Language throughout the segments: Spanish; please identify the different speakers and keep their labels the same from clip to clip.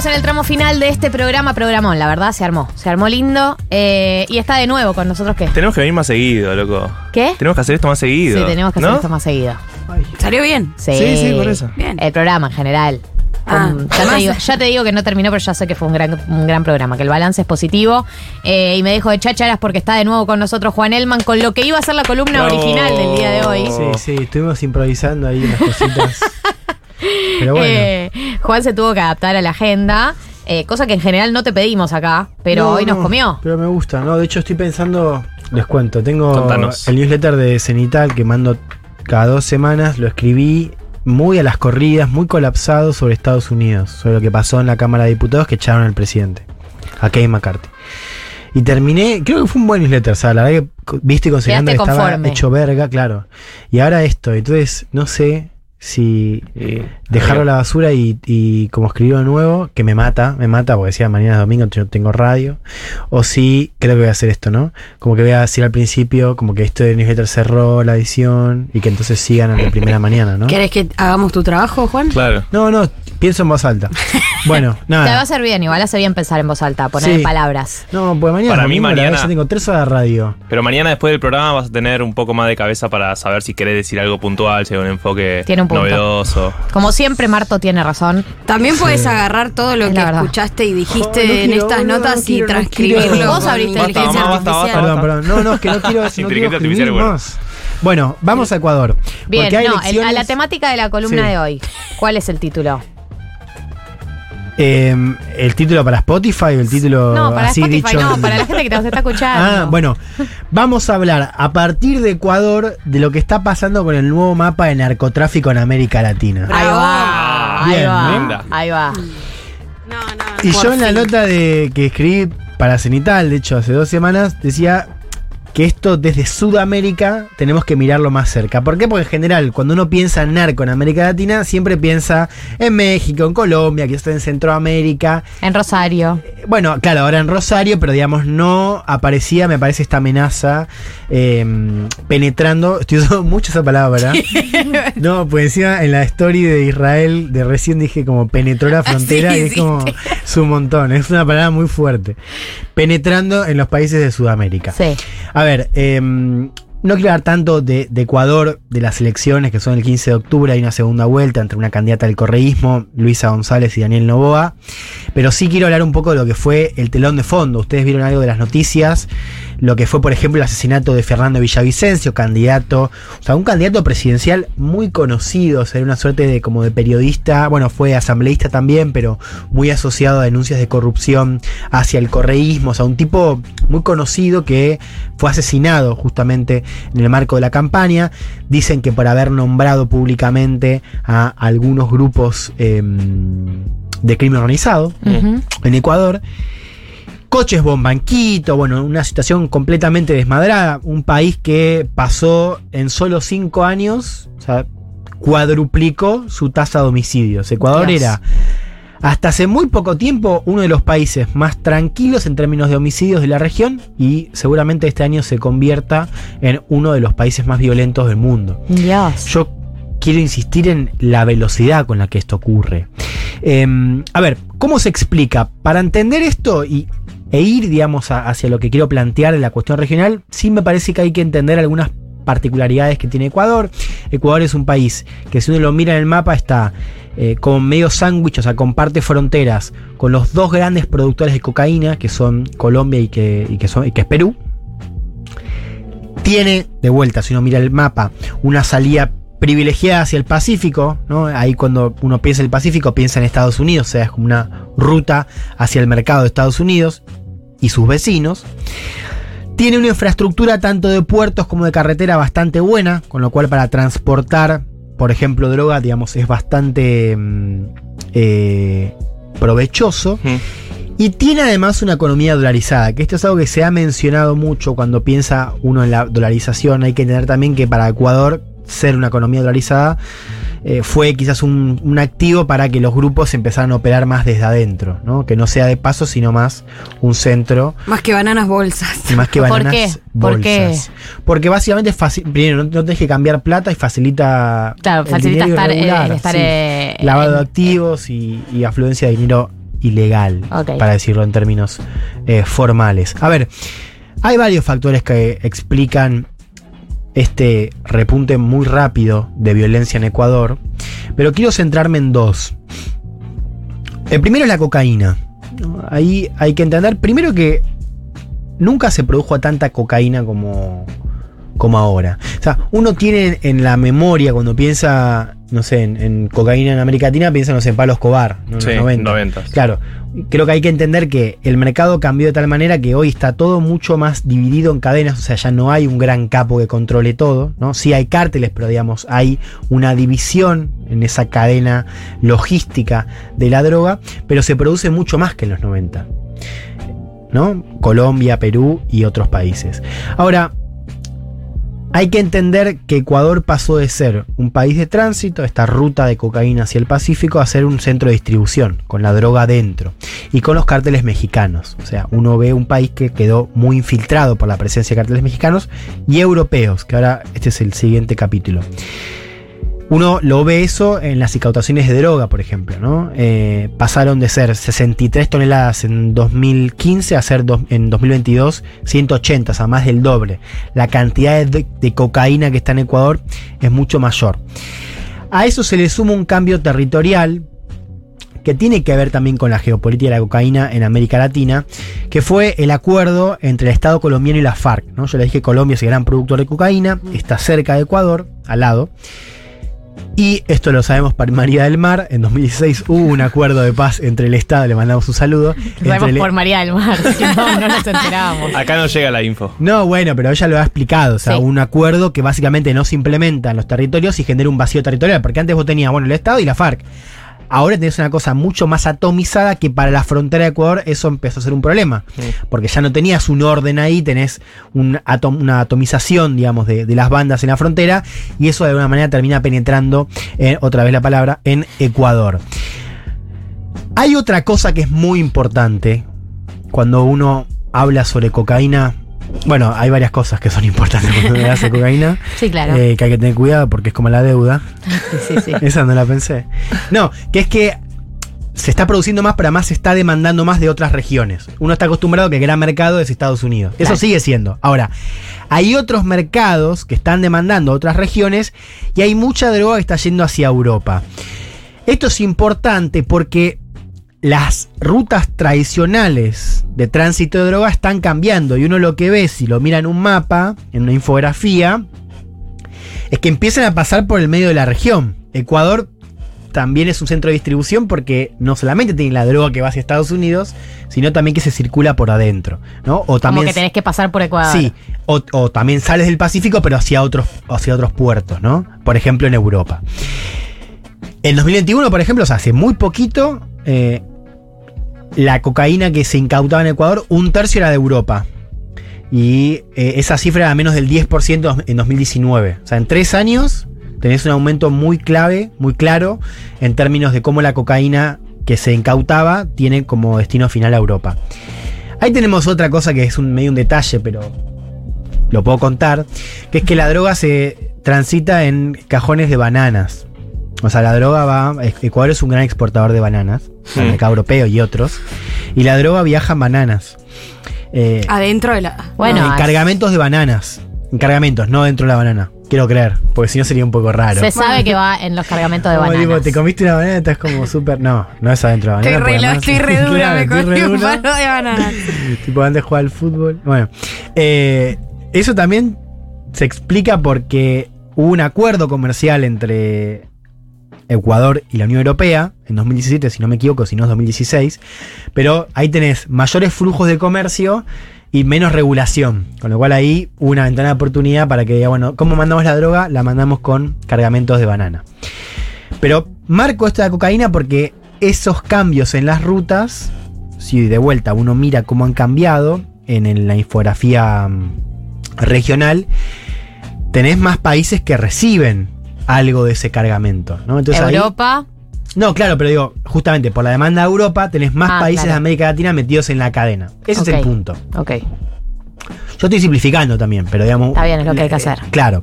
Speaker 1: Estamos en el tramo final de este programa, programón, la verdad, se armó. Se armó lindo. eh, y está de nuevo con nosotros, ¿qué?
Speaker 2: Tenemos que venir más seguido, loco.
Speaker 1: ¿Qué?
Speaker 2: Tenemos que hacer esto más seguido.
Speaker 1: Sí, tenemos que hacer esto más seguido.
Speaker 3: ¿Salió bien?
Speaker 1: Sí,
Speaker 2: Sí, sí, por eso.
Speaker 3: Bien.
Speaker 1: El programa en general.
Speaker 3: Ah,
Speaker 1: Um, ya, te digo, ya te digo que no terminó, pero ya sé que fue un gran, un gran programa, que el balance es positivo. Eh, y me dejo de chácharas porque está de nuevo con nosotros Juan Elman, con lo que iba a ser la columna
Speaker 2: Bravo.
Speaker 1: original del día de hoy.
Speaker 4: Sí, sí, estuvimos improvisando ahí unas cositas. Pero bueno.
Speaker 1: Eh, Juan se tuvo que adaptar a la agenda, eh, cosa que en general no te pedimos acá, pero
Speaker 4: No,
Speaker 1: hoy nos
Speaker 4: no,
Speaker 1: comió.
Speaker 4: Pero me gusta, ¿no? De hecho, estoy pensando. Les cuento, tengo
Speaker 2: Contanos.
Speaker 4: el newsletter de Cenital que mando cada dos semanas. Lo escribí muy a las corridas, muy colapsado sobre Estados Unidos, sobre lo que pasó en la Cámara de Diputados que echaron al presidente, a Kevin McCarthy. Y terminé, creo que fue un buen newsletter, o sea, la verdad que viste considerando que estaba
Speaker 1: conforme.
Speaker 4: hecho verga, claro. Y ahora esto, entonces no sé si
Speaker 2: Y-
Speaker 4: dejarlo a la basura y, y como escribirlo de nuevo, que me mata, me mata porque decía mañana es domingo, yo tengo radio, o si creo que voy a hacer esto, ¿no? Como que voy a decir al principio, como que esto de newsletter cerró la edición y que entonces sigan a la primera mañana, ¿no?
Speaker 3: ¿Querés que hagamos tu trabajo, Juan?
Speaker 2: Claro.
Speaker 4: No, no, pienso en voz alta. Bueno,
Speaker 1: Te va a
Speaker 4: nada.
Speaker 1: hacer bien, igual hace bien pensar en voz alta, poner
Speaker 4: Sí.
Speaker 1: palabras.
Speaker 4: No, pues mañana.
Speaker 2: Para mí mañana-
Speaker 4: Ya tengo tres horas de radio.
Speaker 2: Pero mañana después del programa vas a tener un poco más de cabeza para saber si querés decir algo puntual, si hay un enfoque
Speaker 1: Tiene un punto.
Speaker 2: novedoso.
Speaker 1: Como siempre, Marto tiene razón.
Speaker 3: También puedes agarrar todo lo
Speaker 1: Es
Speaker 3: que
Speaker 1: la verdad.
Speaker 3: escuchaste y dijiste
Speaker 4: Oh, no
Speaker 3: en
Speaker 4: quiero,
Speaker 3: estas
Speaker 4: no,
Speaker 3: notas
Speaker 4: no quiero,
Speaker 3: y
Speaker 4: no
Speaker 3: transcribirlo.
Speaker 4: quiero.
Speaker 1: Vos abriste la
Speaker 3: inteligencia
Speaker 2: inteligencia basta, basta,
Speaker 3: artificial.
Speaker 2: basta.
Speaker 4: Perdón, perdón. No, no, es que no quiero, no quiero
Speaker 2: Inteligencia
Speaker 4: escribir
Speaker 2: artificial, bueno.
Speaker 4: más. Bueno, vamos a Ecuador.
Speaker 1: Bien,
Speaker 4: porque hay
Speaker 1: no, el- a la
Speaker 4: elecciones-
Speaker 1: temática de la columna
Speaker 4: Sí.
Speaker 1: de hoy. ¿Cuál es el título?
Speaker 4: Eh, ¿El título para Spotify o el título
Speaker 1: No, para
Speaker 4: así
Speaker 1: Spotify,
Speaker 4: dicho?
Speaker 1: no, para la gente que nos está escuchando.
Speaker 4: Ah, bueno, vamos a hablar a partir de Ecuador de lo que está pasando con el nuevo mapa de narcotráfico en América Latina.
Speaker 1: Ahí va, ahí
Speaker 4: Bien,
Speaker 1: va,
Speaker 2: linda.
Speaker 1: ahí va.
Speaker 3: No, no,
Speaker 4: Y yo en la
Speaker 3: fin.
Speaker 4: nota de que escribí para Cenital, de hecho hace dos semanas, decía que esto desde Sudamérica tenemos que mirarlo más cerca. ¿Por qué? Porque en general, cuando uno piensa en narco en América Latina, siempre piensa en México, en Colombia, que está en Centroamérica.
Speaker 1: En Rosario.
Speaker 4: Bueno, claro, ahora en Rosario, pero digamos, no aparecía, me parece, esta amenaza eh, penetrando. Estoy usando mucho esa palabra. no, pues encima en la story de Israel de recién dije como penetró la frontera
Speaker 3: Sí,
Speaker 4: y es como es un montón, es una palabra muy fuerte. Penetrando en los países de Sudamérica.
Speaker 1: Sí.
Speaker 4: A ver, em, no quiero hablar tanto de, de Ecuador, de las elecciones que son el 15 de octubre, hay una segunda vuelta entre una candidata del correísmo, Luisa González y Daniel Novoa, pero sí quiero hablar un poco de lo que fue el telón de fondo. Ustedes vieron algo de las noticias, lo que fue, por ejemplo, el asesinato de Fernando Villavicencio, candidato, o sea, un candidato presidencial muy conocido, o sea, era una suerte de como de periodista, bueno, fue asambleísta también, pero muy asociado a denuncias de corrupción hacia el correísmo, o sea, un tipo muy conocido que fue asesinado justamente en el marco de la campaña. Dicen que por haber nombrado públicamente a algunos grupos em, de crimen organizado en Ecuador. Coches bomba en Quito, bueno, una situación completamente desmadrada. Un país que pasó en solo cinco años, o sea, cuadruplicó su tasa de homicidios. Ecuador era, hasta hace muy poco tiempo, uno de los países más tranquilos en términos de homicidios de la región y seguramente este año se convierta en uno de los países más violentos del mundo.
Speaker 1: Dios.
Speaker 4: Yo quiero insistir en la velocidad con la que esto ocurre. Eh, a ver, ¿cómo se explica? Para entender esto y, e ir, digamos, hacia lo que quiero plantear en la cuestión regional, sí me parece que hay que entender algunas particularidades que tiene Ecuador. Ecuador es un país que si uno lo mira en el mapa está eh, como medio sándwich, o sea, comparte fronteras con los dos grandes productores de cocaína, que son Colombia y que, y que es Perú. Tiene, de vuelta, si uno mira el mapa, una salida privilegiada hacia el Pacífico, ¿no? Ahí cuando uno piensa en el Pacífico piensa en Estados Unidos, o sea, es como una ruta hacia el mercado de Estados Unidos y sus vecinos. Tiene una infraestructura tanto de puertos como de carretera bastante buena, con lo cual para transportar, por ejemplo, droga, digamos, es bastante mm, eh, provechoso. Y tiene además una economía dolarizada, que esto es algo que se ha mencionado mucho cuando piensa uno en la dolarización. Hay que entender también que para Ecuador ser una economía dolarizada eh, fue quizás un, un activo para que los grupos empezaran a operar más desde adentro, ¿no? que no sea de paso, sino más un centro
Speaker 3: Más que bananas bolsas.
Speaker 4: y más que
Speaker 1: ¿Por
Speaker 4: bananas
Speaker 1: qué? ¿Por
Speaker 4: bolsas. Porque básicamente primero no, no tenés que cambiar plata y facilita
Speaker 1: Claro,
Speaker 4: el
Speaker 1: facilita estar, eh, estar
Speaker 4: sí.
Speaker 1: eh,
Speaker 4: lavado de activos y, y afluencia de dinero ilegal, para decirlo en términos eh, formales. A ver, hay varios factores que explican este repunte muy rápido de violencia en Ecuador, pero quiero centrarme en dos. El primero es la cocaína. Ahí hay que entender primero que nunca se produjo tanta cocaína como, como ahora. O sea, uno tiene en la memoria cuando piensa, no sé, en, en cocaína en América Latina, piensa, no sé, en Pablo Escobar, ¿no? en los 90.
Speaker 2: 90.
Speaker 4: Claro, creo que hay que entender que el mercado cambió de tal manera que hoy está todo mucho más dividido en cadenas, o sea, ya no hay un gran capo que controle todo, ¿no? Sí hay cárteles, pero digamos, hay una división en esa cadena logística de la droga, pero se produce mucho más que en los 90. ¿No? Colombia, Perú y otros países. Ahora, hay que entender que Ecuador pasó de ser un país de tránsito, esta ruta de cocaína hacia el Pacífico, a ser un centro de distribución, con la droga dentro y con los cárteles mexicanos. O sea, uno ve un país que quedó muy infiltrado por la presencia de cárteles mexicanos y europeos, que ahora este es el siguiente capítulo. Uno lo ve eso en las incautaciones de droga, por ejemplo, ¿no? Eh, pasaron de ser 63 toneladas en 2015 a ser en 2022 180, o sea, más del doble. La cantidad de, de cocaína que está en Ecuador es mucho mayor. A eso se le suma un cambio territorial que tiene que ver también con la geopolítica de la cocaína en América Latina, que fue el acuerdo entre el Estado colombiano y la FARC. ¿no? Yo le dije que Colombia es el gran productor de cocaína, está cerca de Ecuador, al lado. Y esto lo sabemos para María del Mar. En 2016 hubo un acuerdo de paz entre el Estado, le mandamos un saludo.
Speaker 1: Lo sabemos
Speaker 4: el-
Speaker 1: por María del Mar, si no, no nos enterábamos.
Speaker 2: Acá no llega la info.
Speaker 4: No, bueno, pero ella lo ha explicado. O sea,
Speaker 1: Sí.
Speaker 4: un acuerdo que básicamente no se implementa en los territorios y genera un vacío territorial. Porque antes vos tenías, bueno, el Estado y la FARC. Ahora tenés una cosa mucho más atomizada que para la frontera de Ecuador eso empezó a ser un problema. Porque ya no tenías un orden ahí, tenés un atom- una atomización, digamos, de, de las bandas en la frontera. Y eso de alguna manera termina penetrando, eh, otra vez la palabra, en Ecuador. Hay otra cosa que es muy importante cuando uno habla sobre cocaína. Bueno, hay varias cosas que son importantes cuando hace cocaína.
Speaker 1: Sí, claro.
Speaker 4: eh, que hay que tener cuidado porque es como la deuda.
Speaker 1: Sí, sí, sí.
Speaker 4: Esa no la pensé. No, que es que se está produciendo más, pero además se está demandando más de otras regiones. Uno está acostumbrado a que el gran mercado es Estados Unidos. Eso sigue siendo. Ahora, hay otros mercados que están demandando otras regiones y hay mucha droga que está yendo hacia Europa. Esto es importante porque las rutas tradicionales de tránsito de droga están cambiando y uno lo que ve si lo mira en un mapa, en una infografía, es que empiezan a pasar por el medio de la región. Ecuador también es un centro de distribución porque no solamente tiene la droga que va hacia Estados Unidos, sino también que se circula por adentro, ¿no? O
Speaker 1: Como
Speaker 4: también
Speaker 1: que tenés que pasar por Ecuador.
Speaker 4: Sí, o, o también sales del Pacífico, pero hacia otros, hacia otros puertos, ¿no? Por ejemplo, en Europa. En 2021, por ejemplo, o sea, hace muy poquito, eh, la cocaína que se incautaba en Ecuador, un tercio era de Europa. Y eh, esa cifra era menos del 10% en 2019. O sea, en tres años tenés un aumento muy clave, muy claro, en términos de cómo la cocaína que se incautaba tiene como destino final a Europa. Ahí tenemos otra cosa que es medio un detalle, pero lo puedo contar, que es que la droga se transita en cajones de bananas. O sea, la droga va. Ecuador es un gran exportador de bananas, al
Speaker 2: Mm.
Speaker 4: mercado europeo y otros. Y la droga viaja en bananas. Eh,
Speaker 3: Adentro de la.
Speaker 1: Bueno,
Speaker 4: en cargamentos de bananas. En cargamentos, no dentro de la banana. Quiero creer, porque si no sería un poco raro.
Speaker 1: Se sabe que va en los cargamentos de
Speaker 4: tipo,
Speaker 1: bananas.
Speaker 4: te comiste una banana, estás como súper. No, no es adentro de la
Speaker 3: Estoy
Speaker 4: banana.
Speaker 3: re,
Speaker 4: además-
Speaker 3: estoy re dura,
Speaker 4: Claro,
Speaker 3: me comí un palo de banana.
Speaker 4: tipo antes de jugar al fútbol. Bueno, eh, eso también se explica porque hubo un acuerdo comercial entre Ecuador y la Unión Europea en 2017, si no me equivoco, si no es 2016. Pero ahí tenés mayores flujos de comercio y menos regulación. Con lo cual ahí una ventana de oportunidad para que diga, bueno, ¿cómo mandamos la droga? La mandamos con cargamentos de banana. Pero marco esto de la cocaína porque esos cambios en las rutas, si de vuelta uno mira cómo han cambiado en, la infografía mm, regional, tenés más países que reciben algo de ese cargamento. ¿no? Entonces ahí-
Speaker 1: Europa.
Speaker 4: no, claro, pero digo, justamente por la demanda de Europa tenés más
Speaker 1: Ah,
Speaker 4: países
Speaker 1: claro.
Speaker 4: de América Latina metidos en la cadena. Ese es el punto.
Speaker 1: Ok.
Speaker 4: Yo estoy simplificando también, pero digamos.
Speaker 1: Está bien, es lo que hay que
Speaker 4: eh,
Speaker 1: hacer.
Speaker 4: Claro.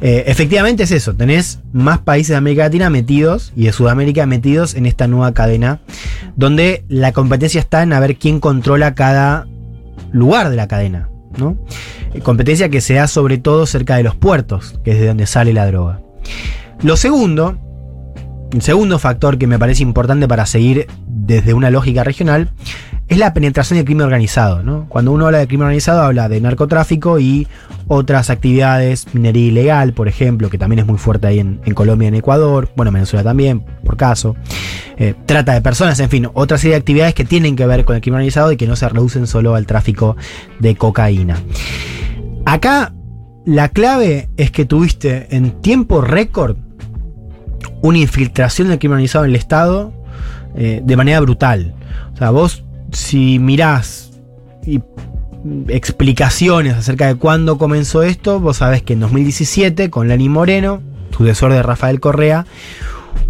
Speaker 4: Eh, efectivamente es eso, tenés más países de América Latina metidos y de Sudamérica metidos en esta nueva cadena, donde la competencia está en a ver quién controla cada lugar de la cadena. ¿no? Competencia que se da sobre todo cerca de los puertos, que es de donde sale la droga. Lo segundo, el segundo factor que me parece importante para seguir desde una lógica regional es la penetración del crimen organizado. Cuando uno habla de crimen organizado habla de narcotráfico y otras actividades, minería ilegal, por ejemplo, que también es muy fuerte ahí en, en Colombia en Ecuador, bueno, en Venezuela también, por caso. Eh, trata de personas, en fin, otra serie de actividades que tienen que ver con el crimen organizado y que no se reducen solo al tráfico de cocaína. Acá la clave es que tuviste en tiempo récord una infiltración del crimen organizado en el Estado eh, de manera brutal. O sea, vos si mirás y mm, explicaciones acerca de cuándo comenzó esto, vos sabés que en 2017 con Lani Moreno, sucesor de Rafael Correa,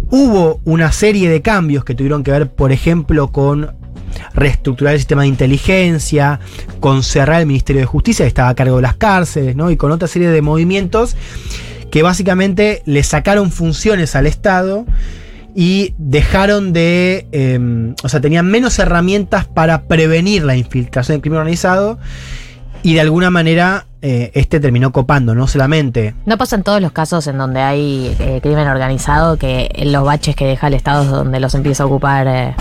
Speaker 4: hubo una serie de cambios que tuvieron que ver, por ejemplo, con reestructurar el sistema de inteligencia, con cerrar el Ministerio de Justicia, que estaba a cargo de las cárceles, ¿no? Y con otra serie de movimientos que básicamente le sacaron funciones al Estado y dejaron de. eh, o sea, tenían menos herramientas para prevenir la infiltración del crimen organizado. Y de alguna manera, eh, este terminó copando, no solamente.
Speaker 1: ¿No pasa en todos los casos en donde hay eh, crimen organizado que los baches que deja el Estado es donde los empieza a ocupar eh,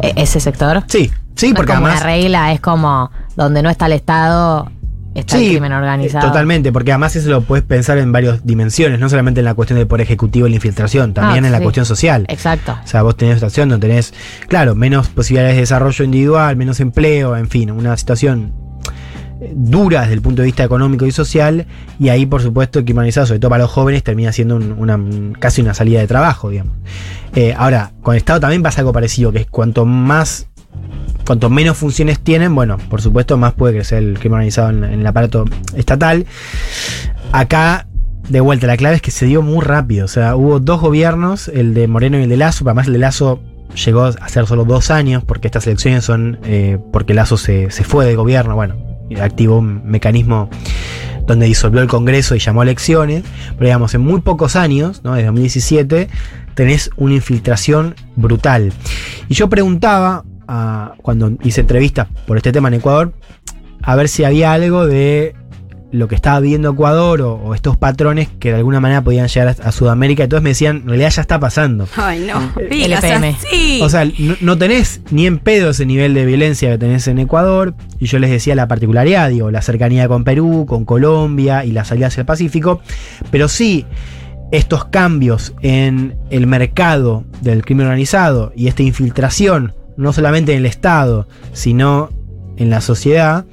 Speaker 1: e- ese sector?
Speaker 4: Sí, sí,
Speaker 1: No
Speaker 4: porque
Speaker 1: es como
Speaker 4: además.
Speaker 1: una regla, es como donde no está el Estado, está el crimen organizado.
Speaker 4: Totalmente, porque además eso lo puedes pensar en varias dimensiones, no solamente en la cuestión del poder ejecutivo y la infiltración, también
Speaker 1: Ah,
Speaker 4: en la
Speaker 1: sí.
Speaker 4: cuestión social.
Speaker 1: Exacto.
Speaker 4: O sea, vos tenés una situación donde tenés, claro, menos posibilidades de desarrollo individual, menos empleo, en fin, una situación eh, dura desde el punto de vista económico y social, y ahí, por supuesto, el crimen organizado, sobre todo para los jóvenes, termina siendo un- una, casi una salida de trabajo, digamos. Eh, ahora, con el Estado también pasa algo parecido, que es cuanto más cuanto menos funciones tienen, bueno, por supuesto, más puede crecer el crimen organizado en, el aparato estatal. Acá, de vuelta, la clave es que se dio muy rápido. O sea, hubo dos gobiernos, el de Moreno y el de Lazo. Además, el de Lazo llegó a ser solo dos años, porque estas elecciones son eh, porque Lazo se, se fue del gobierno. Bueno, activó un mecanismo donde disolvió el Congreso y llamó a elecciones. Pero digamos, en muy pocos años, ¿no? desde 2017, tenés una infiltración brutal. Y yo preguntaba, cuando hice entrevistas por este tema en Ecuador, a ver si había algo de lo que estaba viendo Ecuador o, o estos patrones que de alguna manera podían llegar a, a Sudamérica. Entonces me decían, en realidad ya está pasando.
Speaker 3: Ay, no.
Speaker 1: El
Speaker 3: Digas
Speaker 1: LPM.
Speaker 3: así.
Speaker 4: O sea, no, no tenés ni en pedo ese nivel de violencia que tenés en Ecuador. Y yo les decía la particularidad, digo, la cercanía con Perú, con Colombia y la salida hacia el Pacífico. Pero sí, estos cambios en el mercado del crimen organizado y esta infiltración, no solamente en el Estado, sino en la sociedad,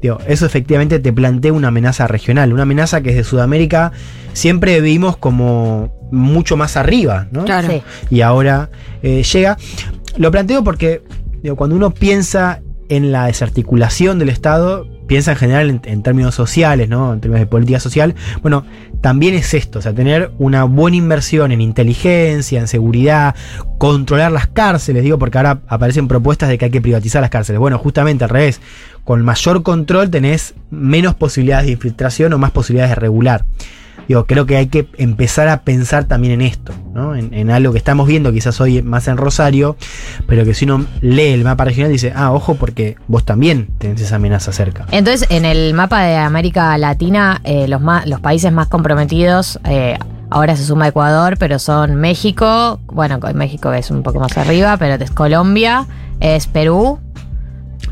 Speaker 4: digo, eso efectivamente te plantea una amenaza regional, una amenaza que desde Sudamérica siempre vimos como mucho más arriba, ¿no?
Speaker 3: Claro.
Speaker 1: Sí.
Speaker 4: y ahora eh, llega. Lo planteo porque digo, cuando uno piensa en la desarticulación del Estado, piensa en general en, en términos sociales, ¿no? En términos de política social. Bueno, también es esto, o sea, tener una buena inversión en inteligencia, en seguridad, controlar las cárceles, digo, porque ahora aparecen propuestas de que hay que privatizar las cárceles. Bueno, justamente al revés, con mayor control tenés menos posibilidades de infiltración o más posibilidades de regular. Digo, creo que hay que empezar a pensar también en esto, ¿no? En, en algo que estamos viendo quizás hoy más en Rosario, pero que si uno lee el mapa regional dice, ah, ojo, porque vos también tenés esa amenaza cerca.
Speaker 1: Entonces, en el mapa de América Latina, eh, los, más, los países más comprometidos, eh, ahora se suma Ecuador, pero son México, bueno, México es un poco más arriba, pero es Colombia, es Perú.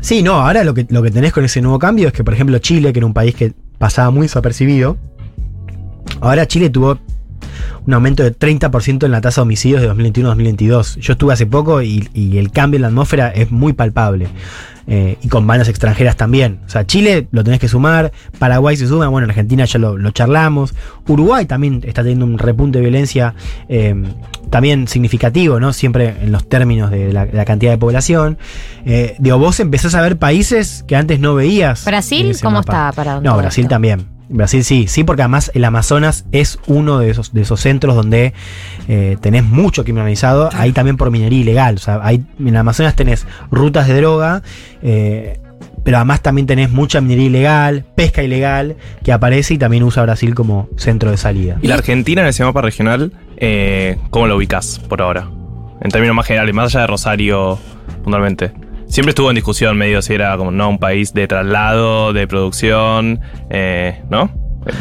Speaker 4: Sí, no, ahora lo que, lo que tenés con ese nuevo cambio es que, por ejemplo, Chile, que era un país que pasaba muy desapercibido, ahora Chile tuvo un aumento de 30% en la tasa de homicidios de 2021-2022. Yo estuve hace poco y, y el cambio en la atmósfera es muy palpable. Eh, y con bandas extranjeras también. O sea, Chile lo tenés que sumar, Paraguay se suma, bueno, en Argentina ya lo, lo charlamos, Uruguay también está teniendo un repunte de violencia eh, también significativo, ¿no? Siempre en los términos de la, de la cantidad de población. Eh, digo, vos empezás a ver países que antes no veías.
Speaker 1: ¿Brasil cómo
Speaker 4: mapa.
Speaker 1: está para
Speaker 4: No, Brasil
Speaker 1: esto?
Speaker 4: también. Brasil sí, sí, porque además el Amazonas es uno de esos, de esos centros donde eh, tenés mucho crimen organizado, ahí también por minería ilegal. O sea, ahí, en el Amazonas tenés rutas de droga, eh, pero además también tenés mucha minería ilegal, pesca ilegal, que aparece y también usa Brasil como centro de salida.
Speaker 2: ¿Y la Argentina en ese mapa regional, eh, cómo lo ubicás por ahora? En términos más generales, más allá de Rosario, puntualmente. Siempre estuvo en discusión medio si era como, no, un país de traslado, de producción, eh, ¿no?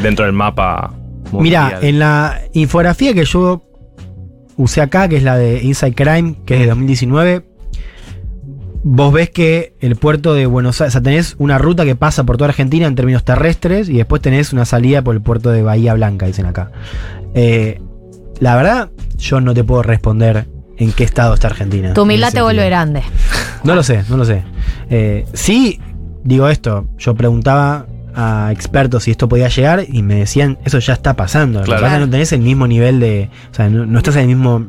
Speaker 2: Dentro del mapa.
Speaker 4: Mira, en la infografía que yo usé acá, que es la de Inside Crime, que es de 2019, vos ves que el puerto de Buenos Aires, o sea, tenés una ruta que pasa por toda Argentina en términos terrestres y después tenés una salida por el puerto de Bahía Blanca, dicen acá. Eh, la verdad, yo no te puedo responder en qué estado está Argentina.
Speaker 1: Tu humildad te vuelve grande.
Speaker 4: No lo sé, no lo sé. Eh, sí, digo esto, yo preguntaba a expertos si esto podía llegar y me decían, eso ya está pasando. Lo que
Speaker 2: Claro.
Speaker 4: pasa es que no tenés el mismo nivel de, o sea, no, no estás en el mismo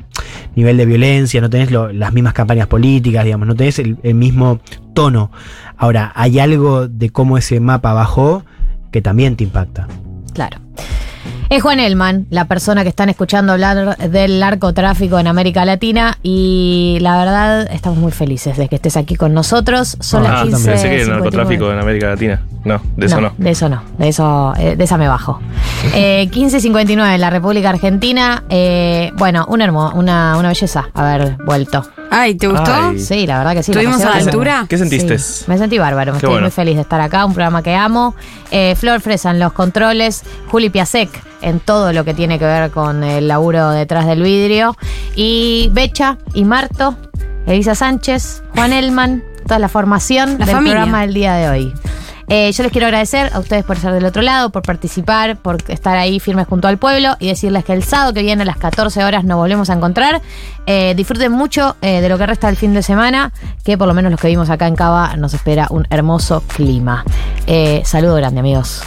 Speaker 4: nivel de violencia, no tenés lo- las mismas campañas políticas, digamos, no tenés el, el mismo tono. Ahora, hay algo de cómo ese mapa bajó que también te impacta.
Speaker 1: Claro. Es Juan Elman, la persona que están escuchando hablar del narcotráfico en América Latina y la verdad estamos muy felices de que estés aquí con nosotros. Son
Speaker 2: Ah,
Speaker 1: las 15.
Speaker 2: pensé que el narcotráfico en América Latina. No, de eso no.
Speaker 1: De eso no, de eso, eh, de esa me bajo. Eh, 15.59 en la República Argentina. eh, bueno, un hermo, una, una belleza haber vuelto.
Speaker 3: Ay, ¿te gustó?
Speaker 2: Ay.
Speaker 1: Sí, la verdad que sí. la
Speaker 3: ¿Estuvimos
Speaker 1: pasé
Speaker 3: a la altura?
Speaker 2: ¿Qué sentiste?
Speaker 1: Sí, me sentí bárbaro, me
Speaker 2: Qué
Speaker 1: estoy
Speaker 2: bueno.
Speaker 1: muy feliz de estar acá, un programa que amo. Eh, Flor Fresa en los controles, Juli Piasek en todo lo que tiene que ver con el laburo detrás del vidrio, y Becha y Marto, Elisa Sánchez, Juan Elman, toda la formación
Speaker 3: La
Speaker 1: del
Speaker 3: familia.
Speaker 1: programa del día de hoy. Eh, yo les quiero agradecer a ustedes por estar del otro lado, por participar, por estar ahí firmes junto al pueblo y decirles que el sábado que viene a las 14 horas nos volvemos a encontrar. Eh, disfruten mucho eh, de lo que resta del fin de semana, que por lo menos los que vimos acá en Cava nos espera un hermoso clima. Saludo grande, amigos.